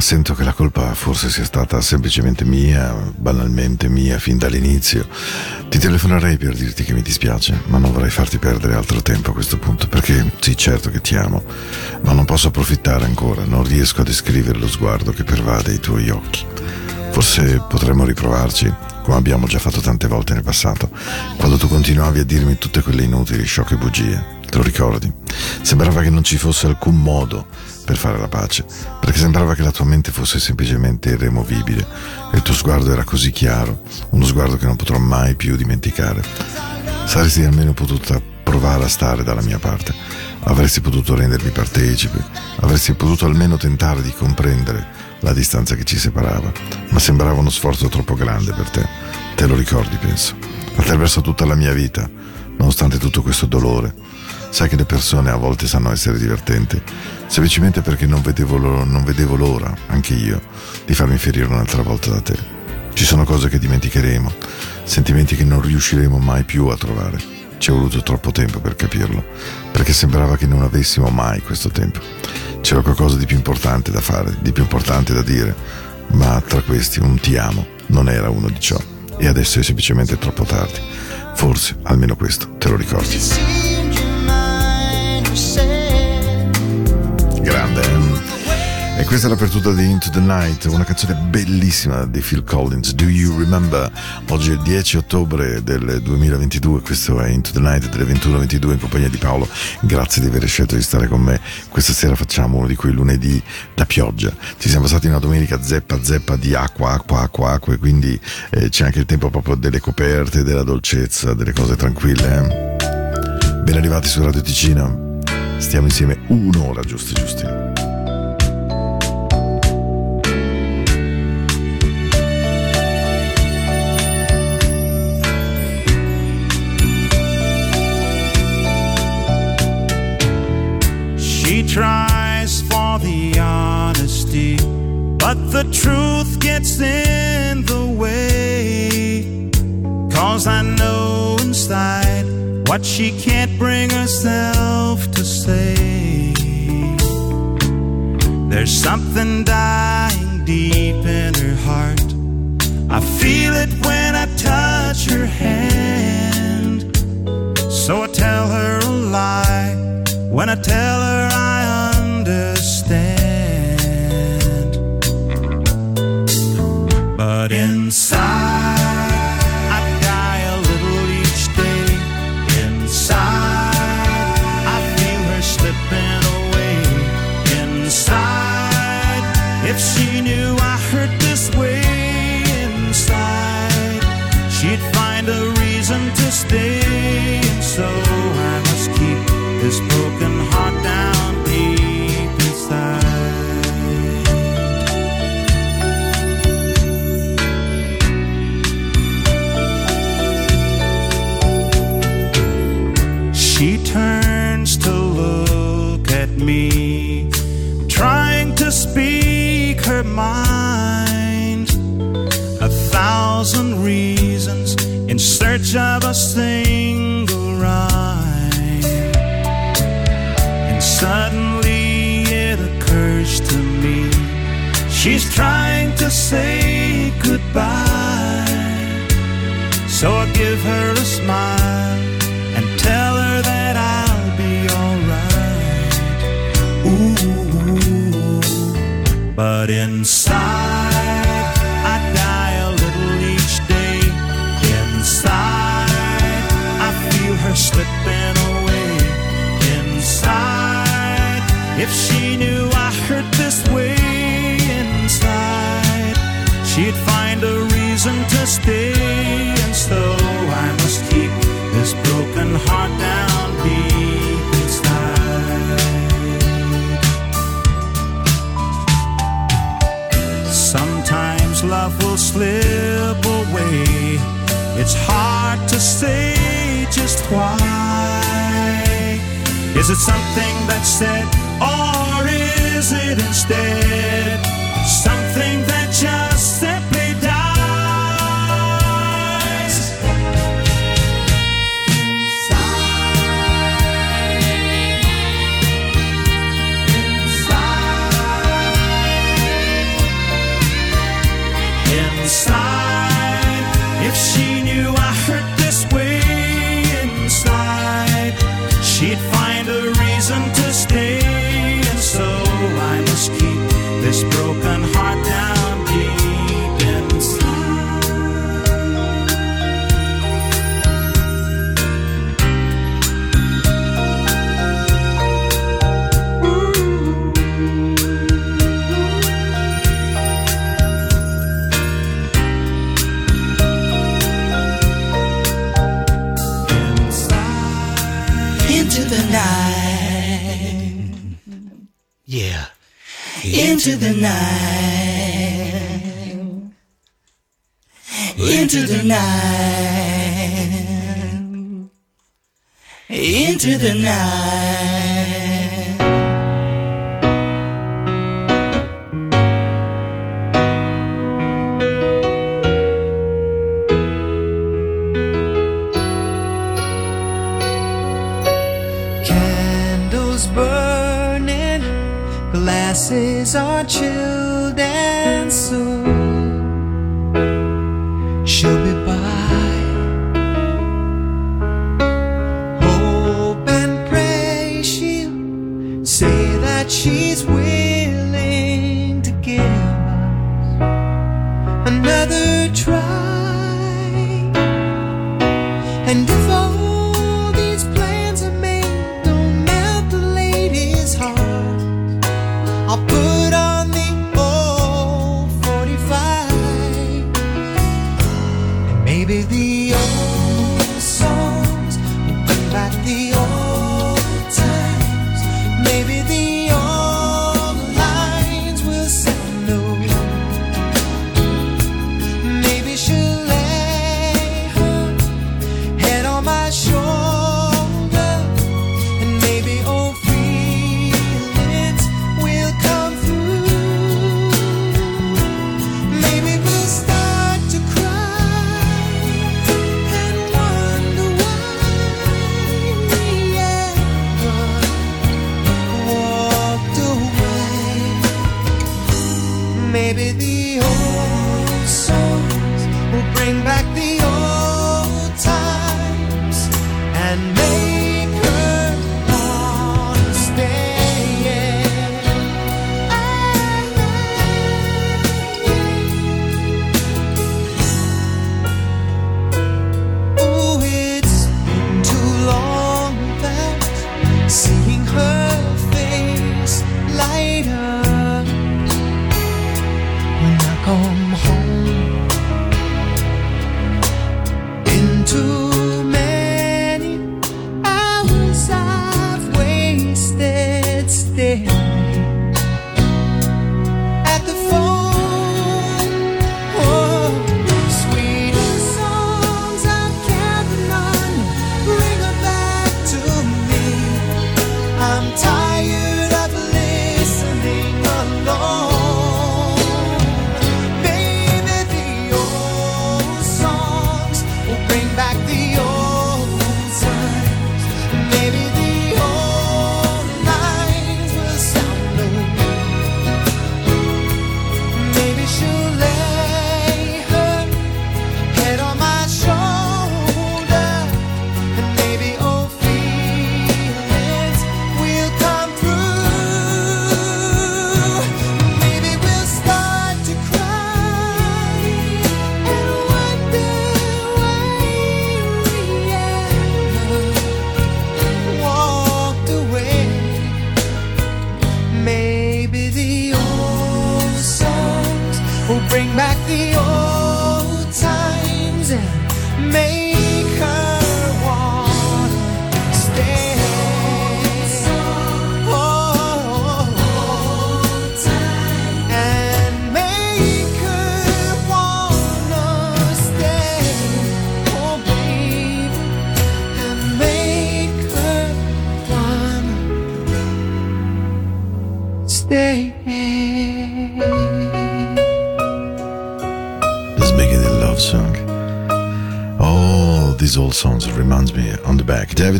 Ma sento che la colpa forse sia stata semplicemente mia, banalmente mia, fin dall'inizio. Ti telefonerei per dirti che mi dispiace, ma non vorrei farti perdere altro tempo a questo punto, perché sì, certo che ti amo, ma non posso approfittare ancora, non riesco a descrivere lo sguardo che pervade i tuoi occhi. Forse potremmo riprovarci, come abbiamo già fatto tante volte nel passato, quando tu continuavi a dirmi tutte quelle inutili, sciocche bugie. Te lo ricordi? Sembrava che non ci fosse alcun modo per fare la pace, perché sembrava che la tua mente fosse semplicemente irremovibile e il tuo sguardo era così chiaro, uno sguardo che non potrò mai più dimenticare. Saresti almeno potuta provare a stare dalla mia parte, avresti potuto rendermi partecipe, avresti potuto almeno tentare di comprendere la distanza che ci separava, ma sembrava uno sforzo troppo grande per te. Te lo ricordi, penso. Attraverso tutta la mia vita, nonostante tutto questo dolore, Sai che le persone a volte sanno essere divertenti, semplicemente perché non vedevo, non vedevo l'ora, anche io, di farmi ferire un'altra volta da te. Ci sono cose che dimenticheremo, sentimenti che non riusciremo mai più a trovare. Ci è voluto troppo tempo per capirlo, perché sembrava che non avessimo mai questo tempo. C'era qualcosa di più importante da fare, di più importante da dire, ma tra questi un ti amo non era uno di ciò. E adesso è semplicemente troppo tardi. Forse, almeno questo, te lo ricordi. Grande? E questa è l'apertura di Into the Night, una canzone bellissima di Phil Collins, Do You Remember? Oggi è il 10 ottobre del 2022, questo è Into the Night delle 21.22 in compagnia di Paolo. Grazie di aver scelto di stare con me. Questa sera facciamo uno di quei lunedì da pioggia. Ci siamo passati una domenica zeppa zeppa di acqua, acqua, acqua, acqua e quindi eh, c'è anche il tempo proprio delle coperte, della dolcezza, delle cose tranquille. Eh? Ben arrivati su Radio Ticino. Stiamo insieme un'ora giusti giusti. She tries for the honesty, but the truth gets in the way. Cause I know inside what she can't bring herself to say. There's something dying deep in her heart. I feel it when I touch her hand. So I tell her a lie when I tell her goodbye. So I give her a smile and tell her that I'll be alright. Ooh, but inside. I die a little each day. Inside I feel her slipping away inside. If she knew I hurt this way inside, she'd find a reason to stay. And so I must keep this broken heart down deep inside. Sometimes love will slip away. It's hard to say just why. Is it something that's said, or is it instead Into the night. Into the night. Candles burning, glasses are chilled, and soon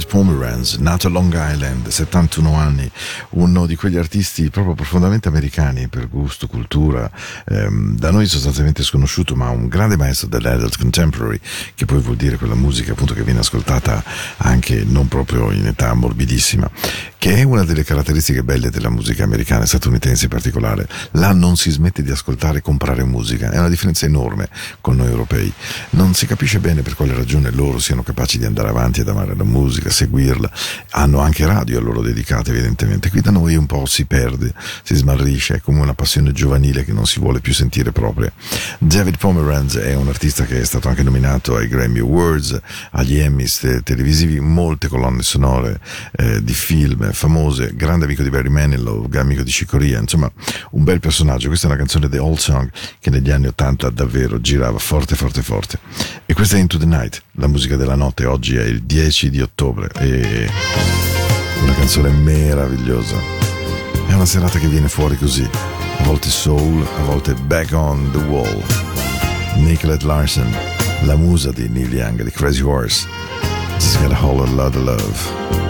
David Pomeranz, nato a Long Island, 71 anni, uno di quegli artisti proprio profondamente americani per gusto, cultura, ehm, da noi sostanzialmente sconosciuto, ma un grande maestro dell'adult contemporary, che poi vuol dire quella musica appunto che viene ascoltata anche non proprio in età morbidissima, che è una delle caratteristiche belle della musica americana, statunitense in particolare. Là non si smette di ascoltare e comprare musica, è una differenza enorme con noi europei. Non si capisce bene per quale ragione loro siano capaci di andare avanti ad amare la musica, seguirla. Hanno anche radio a loro dedicate, evidentemente ovviamente qui da noi un po' si perde, si smarrisce, è come una passione giovanile che non si vuole più sentire propria. David Pomeranz è un artista che è stato anche nominato ai Grammy Awards, agli Emmys televisivi, molte colonne sonore eh, di film famose, grande amico di Barry Manilow, amico di Cicoria, insomma un bel personaggio. Questa è una canzone The Old Song che negli anni Ottanta davvero girava forte forte forte. E questa è Into the Night, la musica della notte, oggi è il 10 di ottobre e una canzone meravigliosa. È una serata che viene fuori così, a volte soul, a volte back on the wall. Nicolette Larson, la musa di Neil Young, di Crazy Horse. She's got a whole lot of love.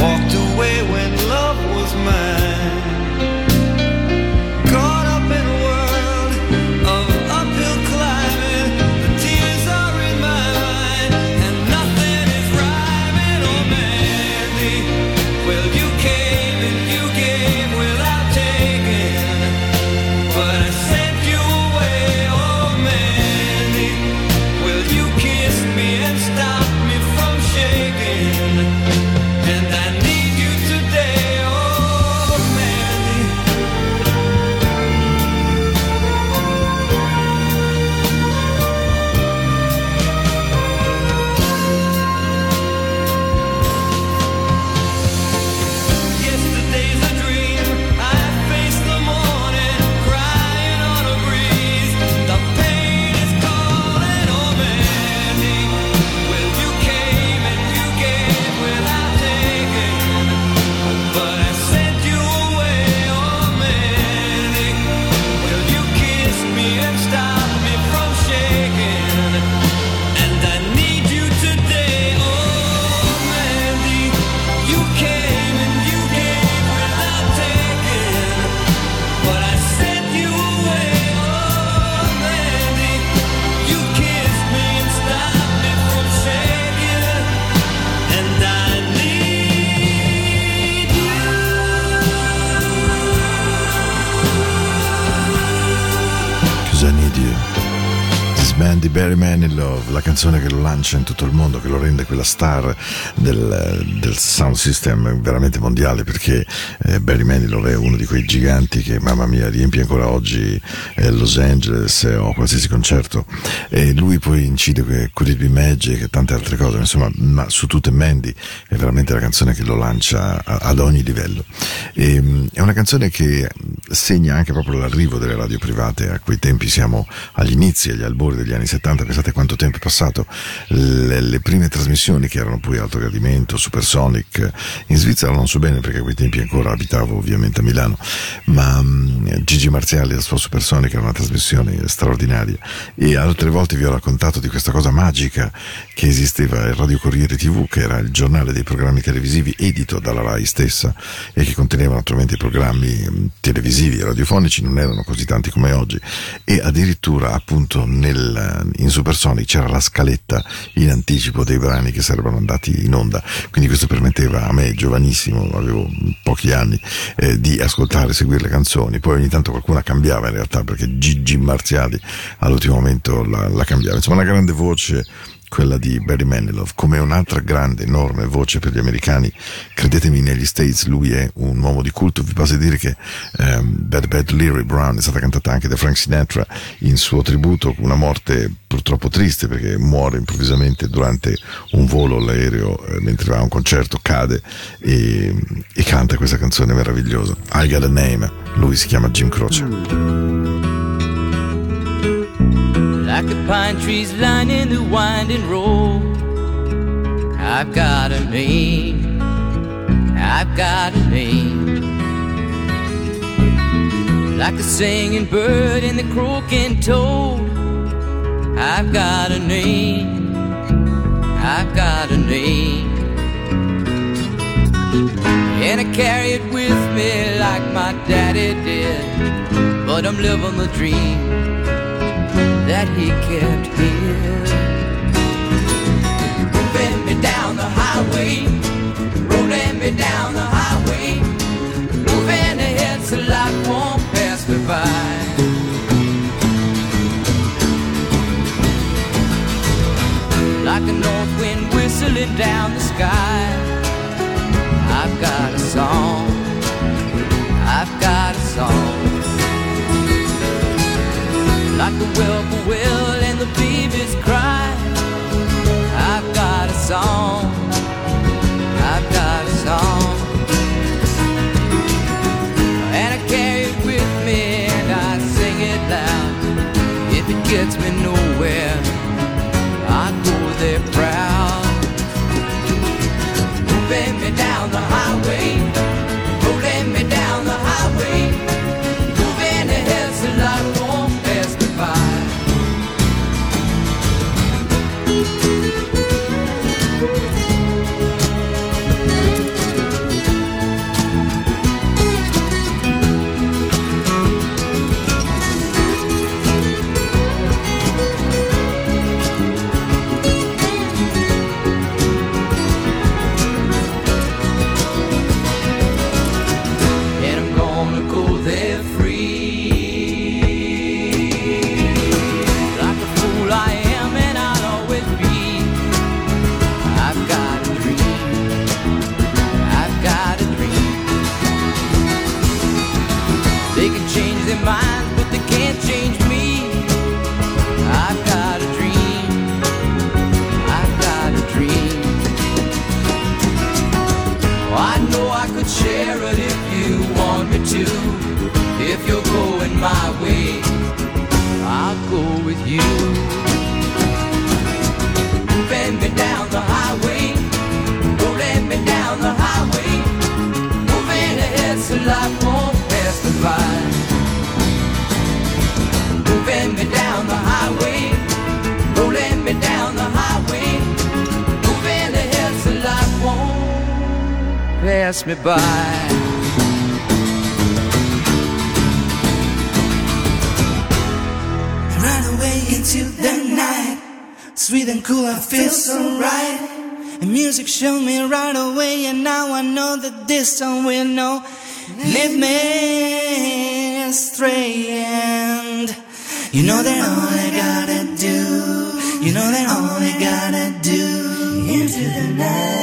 walked away when canzone che lo lancia in tutto il mondo, che lo rende quella star del, del sound system veramente mondiale, perché eh, Barry Manilow è uno di quei giganti che, mamma mia, riempie ancora oggi eh, Los Angeles eh, o qualsiasi concerto. E lui poi incide que- Could It Be Magic e tante altre cose, insomma, ma su tutte Mandy è veramente la canzone che lo lancia a- ad ogni livello. E, mh, è una canzone che segna anche proprio l'arrivo delle radio private, a quei tempi siamo agli inizi, agli albori degli anni 70, pensate quanto tempo è passato, le, le prime trasmissioni che erano poi Alto Gradimento, Supersonic, in Svizzera non so bene perché a quei tempi ancora abitavo ovviamente a Milano, ma mh, Gigi Marziali la sua Supersonic era una trasmissione straordinaria. E altre volte vi ho raccontato di questa cosa magica che esisteva il Radio Corriere TV, che era il giornale dei programmi televisivi edito dalla RAI stessa e che conteneva naturalmente i programmi mh, televisivi e radiofonici, non erano così tanti come oggi. E addirittura appunto nel, in Supersonic c'era la scaletta in anticipo dei brani che sarebbero andati in onda, quindi questo permetteva a me, giovanissimo, avevo pochi anni, eh, di ascoltare, seguire le canzoni, poi ogni tanto qualcuna cambiava in realtà perché Gigi Marziali all'ultimo momento la, la cambiava, insomma una grande voce quella di Barry Manilow, come un'altra grande, enorme voce per gli americani. Credetemi, negli States lui è un uomo di culto. Vi basta dire che ehm, Bad Bad Leary Brown è stata cantata anche da Frank Sinatra in suo tributo, una morte purtroppo triste perché muore improvvisamente durante un volo all'aereo eh, mentre va a un concerto, cade e, e canta questa canzone meravigliosa. I Got a Name, lui si chiama Jim Croce. Like the pine trees lining the winding road. I've got a name. I've got a name. Like the singing bird and the croaking toad. I've got a name. I've got a name. And I carry it with me like my daddy did. But I'm living the dream that he kept here. Moving me down the highway, rolling me down the highway, moving ahead so life won't pass me by. Like a north wind whistling down the sky, I've got a song. I've got a song like the whippoorwill and the baby's cry. I've got a song, I've got a song, and I carry it with me and I sing it loud. If it gets me nowhere, I go there proud. Moving me down the highway, pass me by. Run away into the night. Sweet and cool, I feel so right. And music showed me right away, and now I know that this song will know. Lead me astray, and you know that all I gotta do You know that all I gotta do into the night.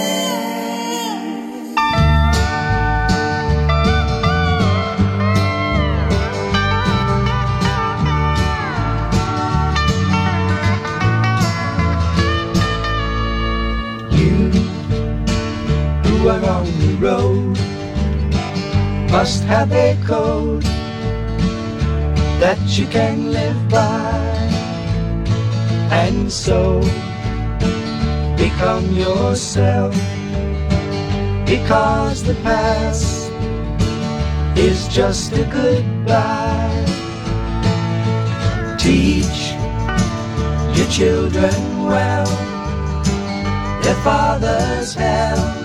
Road. Must have a code that you can live by. And so become yourself. Because the past is just a goodbye. Teach your children well. Their father's hell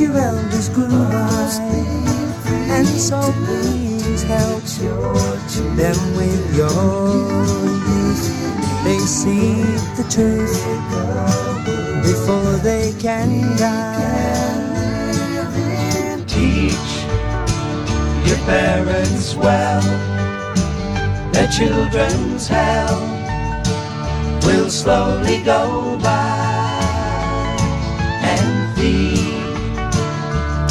your elders grew by and so please help them with your youth. They see the truth before they can die. Teach your parents well, their children's hell will slowly go by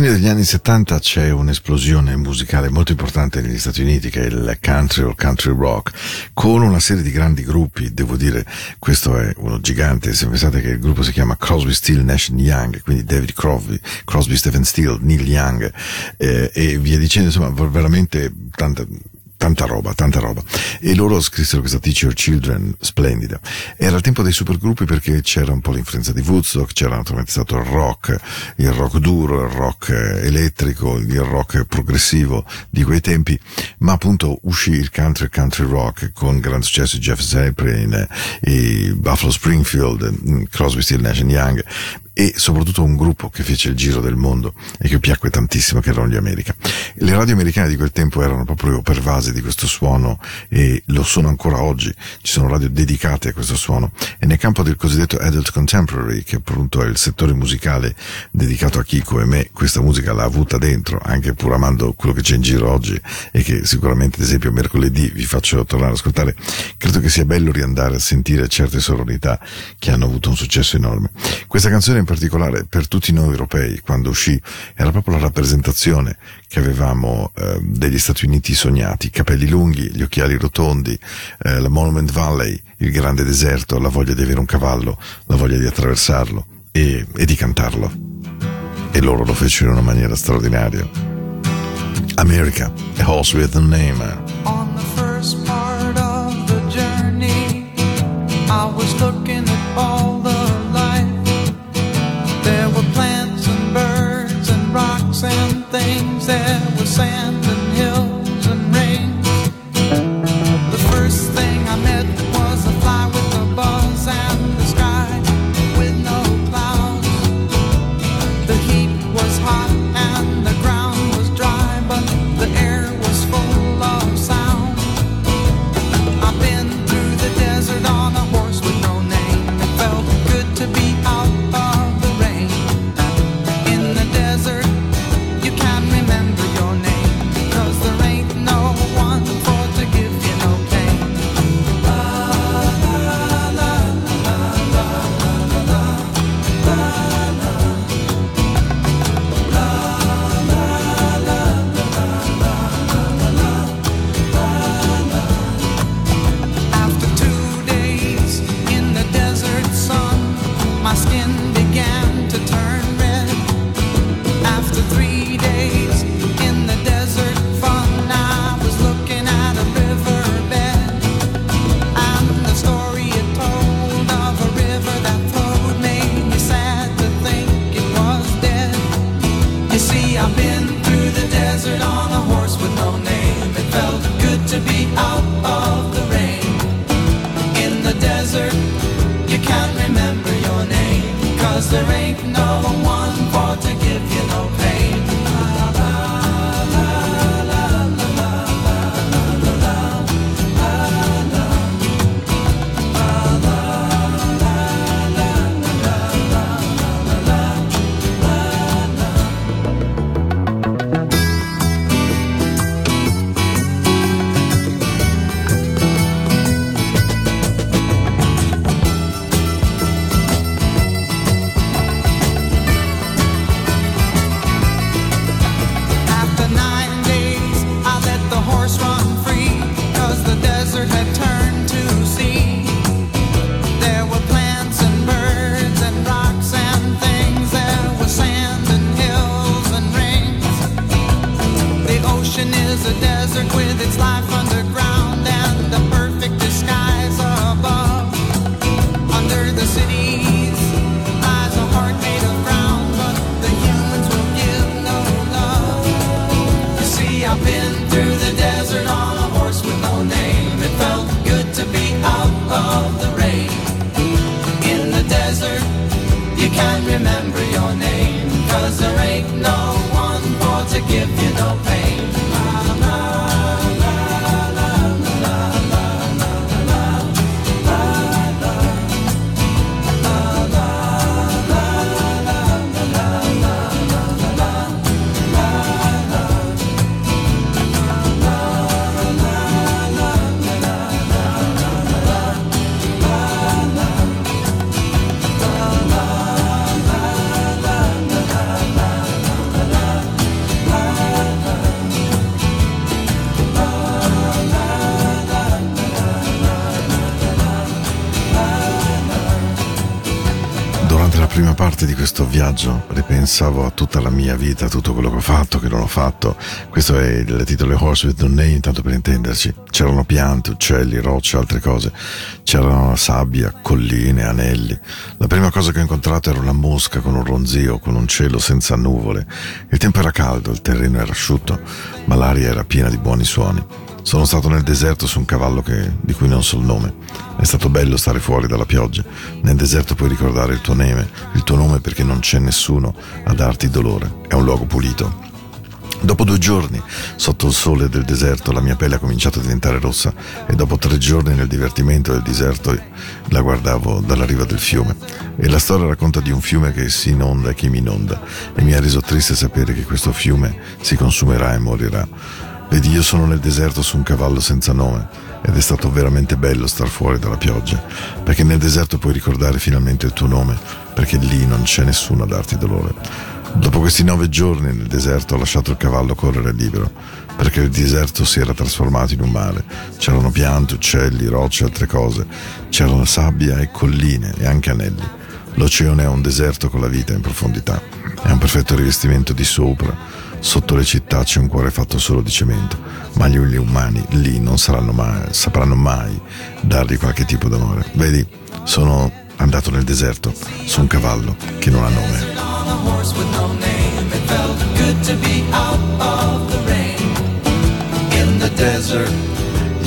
fine degli anni 70 c'è un'esplosione musicale molto importante negli Stati Uniti che è il country o country rock con una serie di grandi gruppi, devo dire questo è uno gigante, se pensate che il gruppo si chiama Crosby, Still, Nash Young, quindi David Crosby, Crosby, Stephen Steele, Neil Young eh, e via dicendo, insomma veramente tanta tanta roba, tanta roba. E loro scrissero questa Teach Your Children splendida. Era il tempo dei supergruppi perché c'era un po' l'influenza di Woodstock, c'era naturalmente stato il rock, il rock duro, il rock elettrico, il rock progressivo di quei tempi, ma appunto uscì il country country rock con grande successo Jeff Zeppelin, eh, Buffalo Springfield, mm, Crosby, Still, Nash Young e soprattutto un gruppo che fece il giro del mondo e che piacque tantissimo che erano gli America. Le radio americane di quel tempo erano proprio pervase di questo suono e lo sono ancora oggi, ci sono radio dedicate a questo suono e nel campo del cosiddetto adult contemporary che appunto è il settore musicale dedicato a Kiko e me, questa musica l'ha avuta dentro anche pur amando quello che c'è in giro oggi e che sicuramente ad esempio mercoledì vi faccio tornare ad ascoltare, credo che sia bello riandare a sentire certe sonorità che hanno avuto un successo enorme. Questa canzone particolare per tutti noi europei quando uscì era proprio la rappresentazione che avevamo eh, degli Stati Uniti sognati, i capelli lunghi, gli occhiali rotondi, eh, la Monument Valley, il grande deserto, la voglia di avere un cavallo, la voglia di attraversarlo e, e di cantarlo. E loro lo fecero in una maniera straordinaria. America, a horse with a name. On the first part of the journey, I was looking viaggio ripensavo a tutta la mia vita, a tutto quello che ho fatto, che non ho fatto. Questo è il titolo Horse with No Name, tanto per intenderci. C'erano piante, uccelli, rocce, altre cose. C'erano sabbia, colline, anelli. La prima cosa che ho incontrato era una mosca con un ronzio, con un cielo senza nuvole. Il tempo era caldo, il terreno era asciutto, ma l'aria era piena di buoni suoni. Sono stato nel deserto su un cavallo che- di cui non so il nome. È stato bello stare fuori dalla pioggia. Nel deserto puoi ricordare il tuo nome, il tuo nome perché non c'è nessuno a darti dolore. È un luogo pulito. Dopo due giorni, sotto il sole del deserto, la mia pelle ha cominciato a diventare rossa e dopo tre giorni nel divertimento del deserto la guardavo dalla riva del fiume. E la storia racconta di un fiume che si inonda e che mi inonda e mi ha reso triste sapere che questo fiume si consumerà e morirà. Vedi, io sono nel deserto su un cavallo senza nome ed è stato veramente bello star fuori dalla pioggia, perché nel deserto puoi ricordare finalmente il tuo nome, perché lì non c'è nessuno a darti dolore. Dopo questi nove giorni nel deserto ho lasciato il cavallo correre libero, perché il deserto si era trasformato in un mare. C'erano piante, uccelli, rocce e altre cose, c'erano sabbia e colline e anche anelli. L'oceano è un deserto con la vita in profondità, è un perfetto rivestimento di sopra. Sotto le città c'è un cuore fatto solo di cemento, ma gli umani lì non mai, sapranno mai dargli qualche tipo d'amore. Vedi, sono andato nel deserto su un cavallo che non ha nome.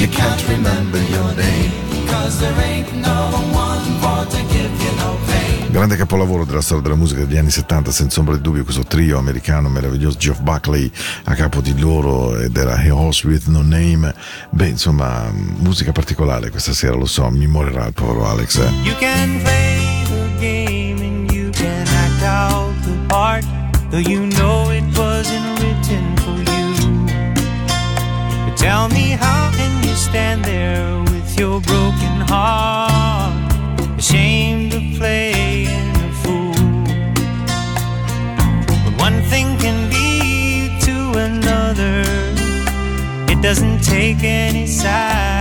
you can't remember your name. Cause there ain't no one for to give you no. Grande capolavoro della storia della musica degli anni 70, senza ombra di dubbio, questo trio americano meraviglioso, Geoff Buckley a capo di loro ed era A Horse with No Name. Beh, insomma, musica particolare questa sera, lo so, mi morirà il povero Alex. eh. You can play the game and you can act out the part, though you know it wasn't written for you. But tell me, how can you stand there with your broken heart, ashamed of playing doesn't take any sacrifice.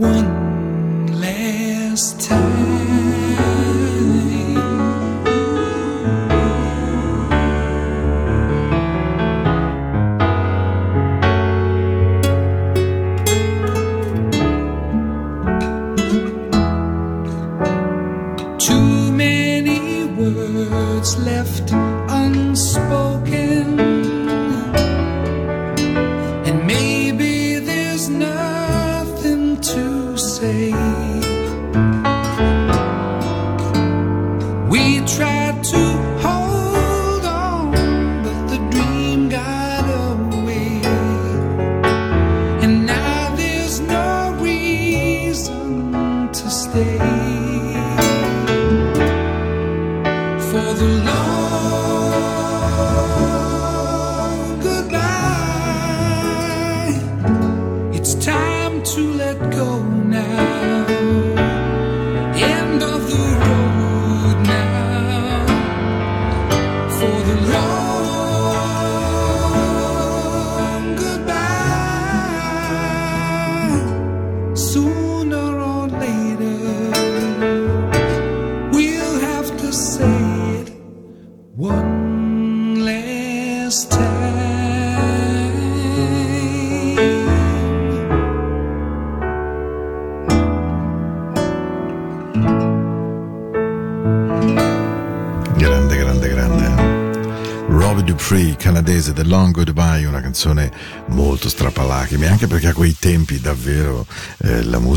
One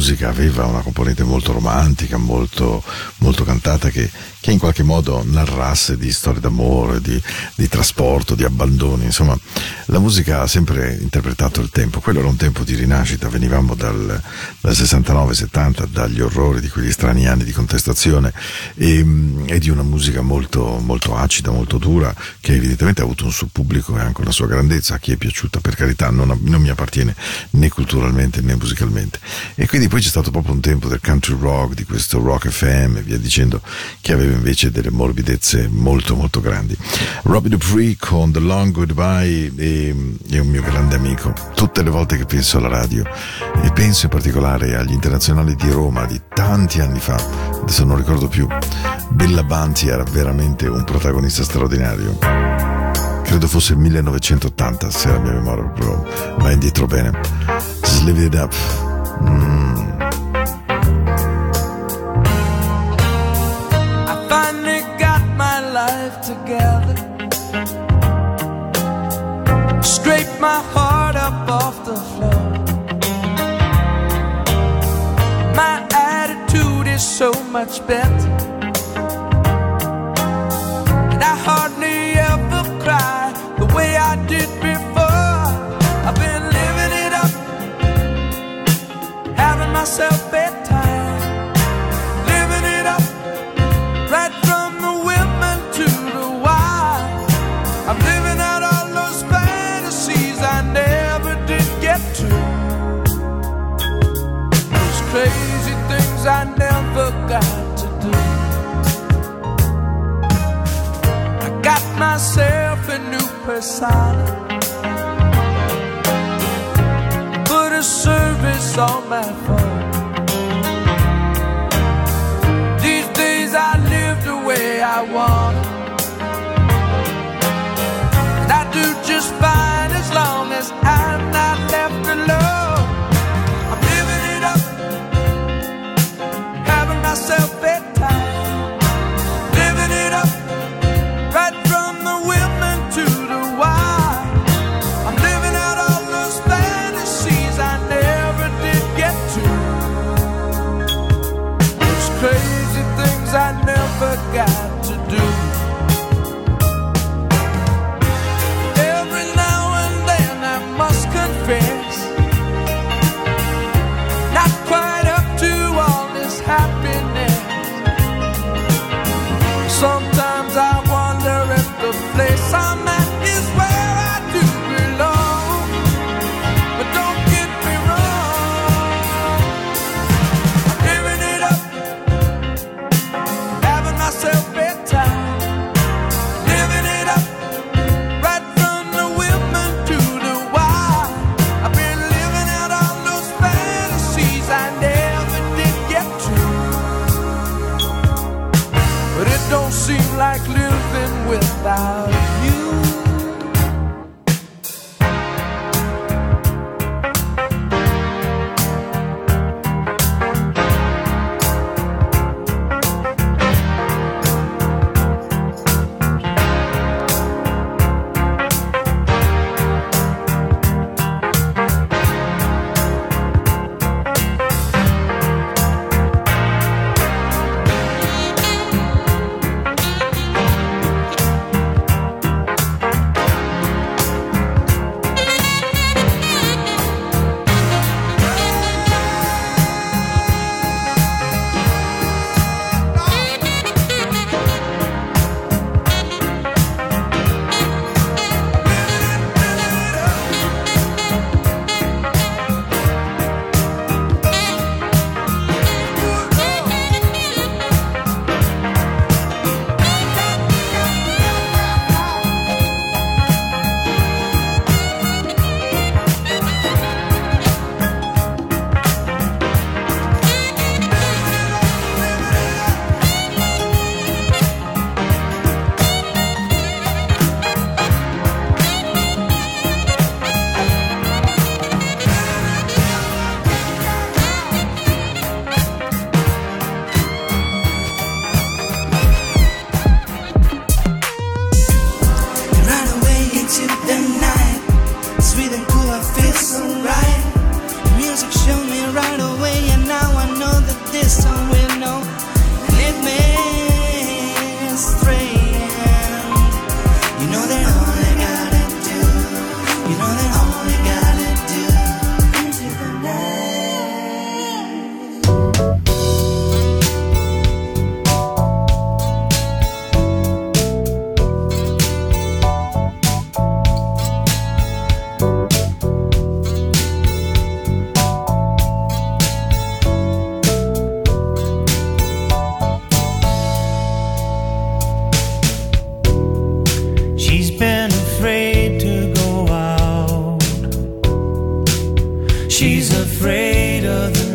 musica aveva una componente molto romantica, molto, molto cantata, che, che in qualche modo narrasse di storie d'amore, di, di trasporto, di abbandoni, insomma la musica ha sempre interpretato il tempo, quello era un tempo di rinascita, venivamo dal, dal 69-70, dagli orrori di quegli strani anni di contestazione e, e di una musica molto, molto acida, molto dura, che evidentemente ha avuto un suo pubblico e anche una sua grandezza, a chi è piaciuta per carità, non, non mi appartiene né culturalmente né musicalmente. E quindi poi c'è stato proprio un tempo del country rock, di questo rock FM e via dicendo, che aveva invece delle morbidezze molto molto grandi. Robbie Dupree con The Long Goodbye è, un mio grande amico. Tutte le volte che penso alla radio e penso in particolare agli internazionali di Roma di tanti anni fa, adesso non ricordo più, Bella Banti era veramente un protagonista straordinario. Credo fosse il 1980, se la mia memoria proprio va indietro bene. Live it up. Mm. My heart up off the floor. My attitude is so much better. And I hardly ever cry the way I did before. I've been living it up, having myself things I never got to do. I got myself a new persona. She's afraid of the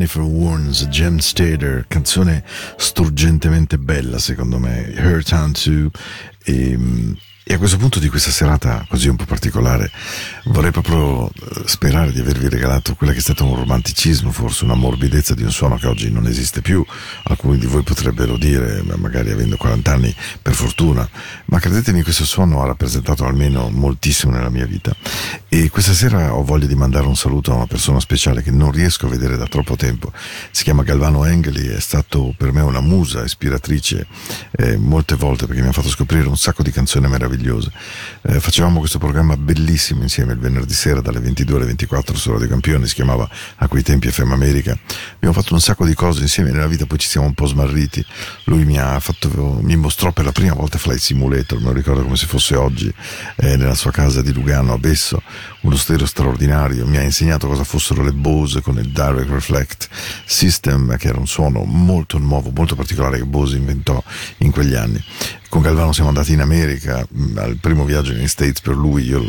Jennifer Warnes, Jem Stader, canzone struggentemente bella secondo me. Her town too. E, e a questo punto di questa serata così un po' particolare vorrei proprio eh, sperare di avervi regalato quella che è stato un romanticismo, forse una morbidezza di un suono che oggi non esiste più. Alcuni di voi potrebbero dire, ma magari avendo 40 anni, per fortuna, ma credetemi questo suono ha rappresentato almeno moltissimo nella mia vita. E questa sera ho voglia di mandare un saluto a una persona speciale che non riesco a vedere da troppo tempo. Si chiama Galvano Engeli, è stato per me una musa ispiratrice eh, molte volte perché mi ha fatto scoprire un sacco di canzoni meravigliose. Eh, facevamo questo programma bellissimo insieme il venerdì sera dalle 22 alle 24 su Radio Campioni, si chiamava a quei tempi FM America. Abbiamo fatto un sacco di cose insieme nella vita, poi ci siamo un po' smarriti. Lui mi fatto, mi mostrò per la prima volta Flight Simulator, me lo ricordo come se fosse oggi, eh, nella sua casa di Lugano a Besso, uno stereo straordinario. Mi ha insegnato cosa fossero le Bose con il Direct Reflect System, che era un suono molto nuovo, molto particolare che Bose inventò in quegli anni. Con Galvano siamo andati in America, mh, al primo viaggio negli States per lui, io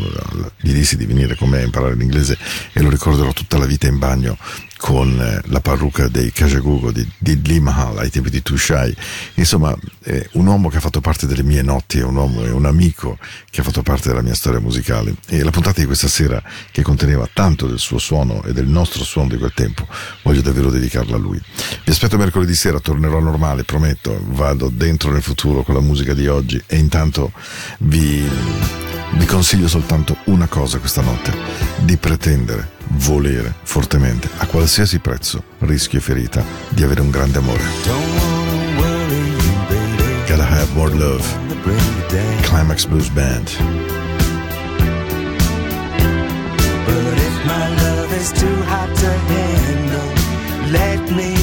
gli dissi di venire con me a imparare l'inglese e lo ricorderò tutta la vita in bagno con eh, la parrucca dei Kajagogo di, di Lee Mahal ai tempi di Tushai. Insomma, è un uomo che ha fatto parte delle mie notti, è un uomo, è un amico che ha fatto parte della mia storia musicale. E la puntata di questa sera, che conteneva tanto del suo suono e del nostro suono di quel tempo, voglio davvero dedicarla a lui. Vi aspetto mercoledì sera, tornerò normale, prometto, vado dentro nel futuro con la musica di oggi e intanto vi, vi consiglio soltanto una cosa questa notte, di pretendere, volere fortemente, a qualsiasi prezzo, rischio e ferita, di avere un grande amore. Gotta have more love. Climax Blues Band. But if my love is too hot to handle, let me